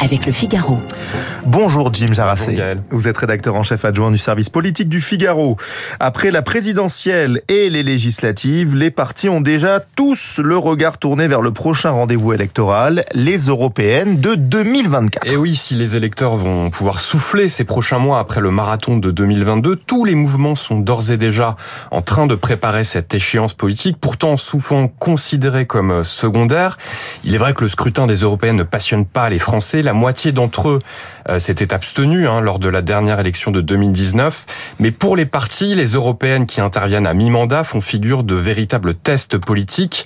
avec le Figaro. Bonjour Jim Jarassé. Bonjour Gaël. Vous êtes rédacteur en chef adjoint du service politique du Figaro. Après la présidentielle et les législatives, les partis ont déjà tous le regard tourné vers le prochain rendez-vous électoral, les européennes de 2024. Et oui, si les électeurs vont pouvoir souffler ces prochains mois après le marathon de 2022, tous les mouvements sont d'ores et déjà en train de préparer cette échéance politique, pourtant souvent considérée comme secondaire. Il est vrai que le scrutin des européennes ne passionne pas les Français. La moitié d'entre eux euh, s'étaient abstenus hein, lors de la dernière élection de 2019. Mais pour les partis, les européennes qui interviennent à mi-mandat font figure de véritables tests politiques.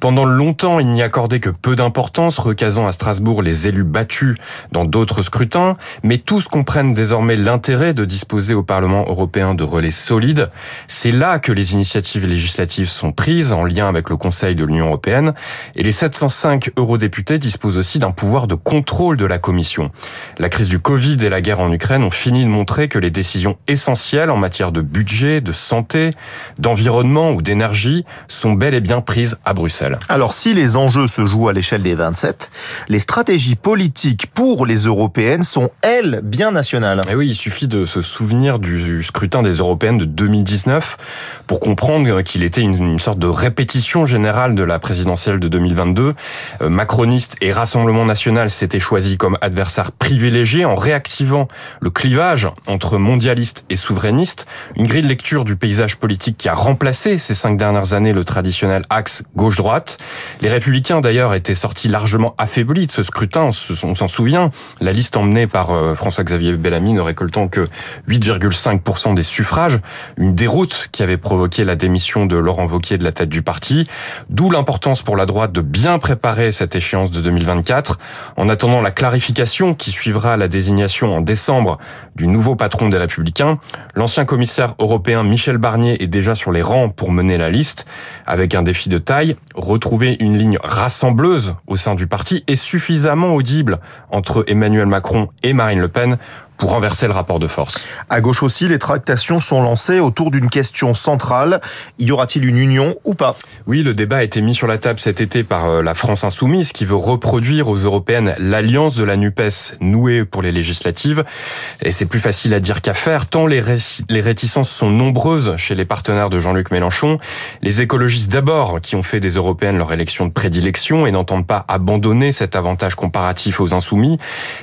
Pendant longtemps, il n'y accordait que peu d'importance, recasant à Strasbourg les élus battus dans d'autres scrutins. Mais tous comprennent désormais l'intérêt de disposer au Parlement européen de relais solides. C'est là que les initiatives législatives sont prises en lien avec le Conseil de l'Union européenne. Et les 705 eurodéputés disposent aussi d'un pouvoir de contrôle de la Commission. La crise du Covid et la guerre en Ukraine ont fini de montrer que les décisions essentielles en matière de budget, de santé, d'environnement ou d'énergie sont bel et bien prises à Bruxelles. Alors si les enjeux se jouent à l'échelle des 27, les stratégies politiques pour les européennes sont, elles, bien nationales. Et oui, il suffit de se souvenir du scrutin des européennes de 2019 pour comprendre qu'il était une, une, sorte de répétition générale de la présidentielle de 2022. Euh, macroniste et Rassemblement national s'étaient choisis comme adversaires privilégiés en réactivant le clivage entre mondialistes et souverainistes, une grille de lecture du paysage politique qui a remplacé ces cinq dernières années le traditionnel axe gauche-droite. Les républicains d'ailleurs étaient sortis largement affaiblis de ce scrutin, on s'en souvient. La liste emmenée par euh, François-Xavier Bellamy ne récoltant que 8,5% des suffrages, une déroute qui avait provoqué la démission de Laurent Wauquiez de la tête du parti, d'où l'importance pour la droite de bien préparer cette échéance de 2024. En attendant la clarification qui suivra la désignation en décembre du nouveau patron des Républicains, l'ancien commissaire européen Michel Barnier est déjà sur les rangs pour mener la liste, avec un défi de taille, retrouver une ligne rassembleuse au sein du parti et suffisamment audible entre Emmanuel Macron et Marine Le Pen pour renverser le rapport de force. À gauche aussi, les tractations sont lancées autour d'une question centrale. Y aura-t-il une union ou pas? Oui, le débat a été mis sur la table cet été par euh, la France insoumise qui veut reproduire aux européennes l'alliance de la NUPES nouée pour les législatives. Et c'est plus facile à dire qu'à faire, tant les, les réticences sont nombreuses chez les partenaires de Jean-Luc Mélenchon. Les écologistes d'abord, qui ont fait des européennes leur élection de prédilection et n'entendent pas abandonner cet avantage comparatif aux insoumis.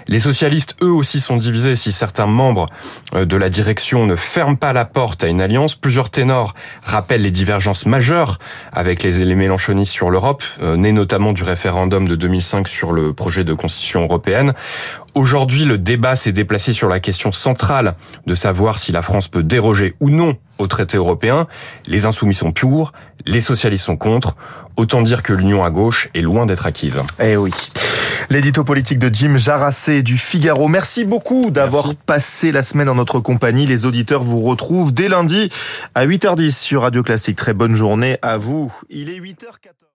Les socialistes, eux aussi, sont divisés si certains membres euh, de la direction ne ferment pas la porte à une alliance, plusieurs ténors rappellent les divergences majeures avec les, les mélanchonistes sur l'Europe, euh, nées notamment du référendum de 2005 sur le projet de constitution européenne. Aujourd'hui, le débat s'est déplacé sur la question centrale de savoir si la France peut déroger ou non au traité européen. Les insoumis sont pour, les socialistes sont contre. Autant dire que l'union à gauche est loin d'être acquise. Eh oui. L'édito politique de Jim Jarassé du Figaro. Merci beaucoup d'avoir passé la semaine en notre compagnie. Les auditeurs vous retrouvent dès lundi à 8h10 sur Radio Classique. Très bonne journée à vous. Il est 8h14.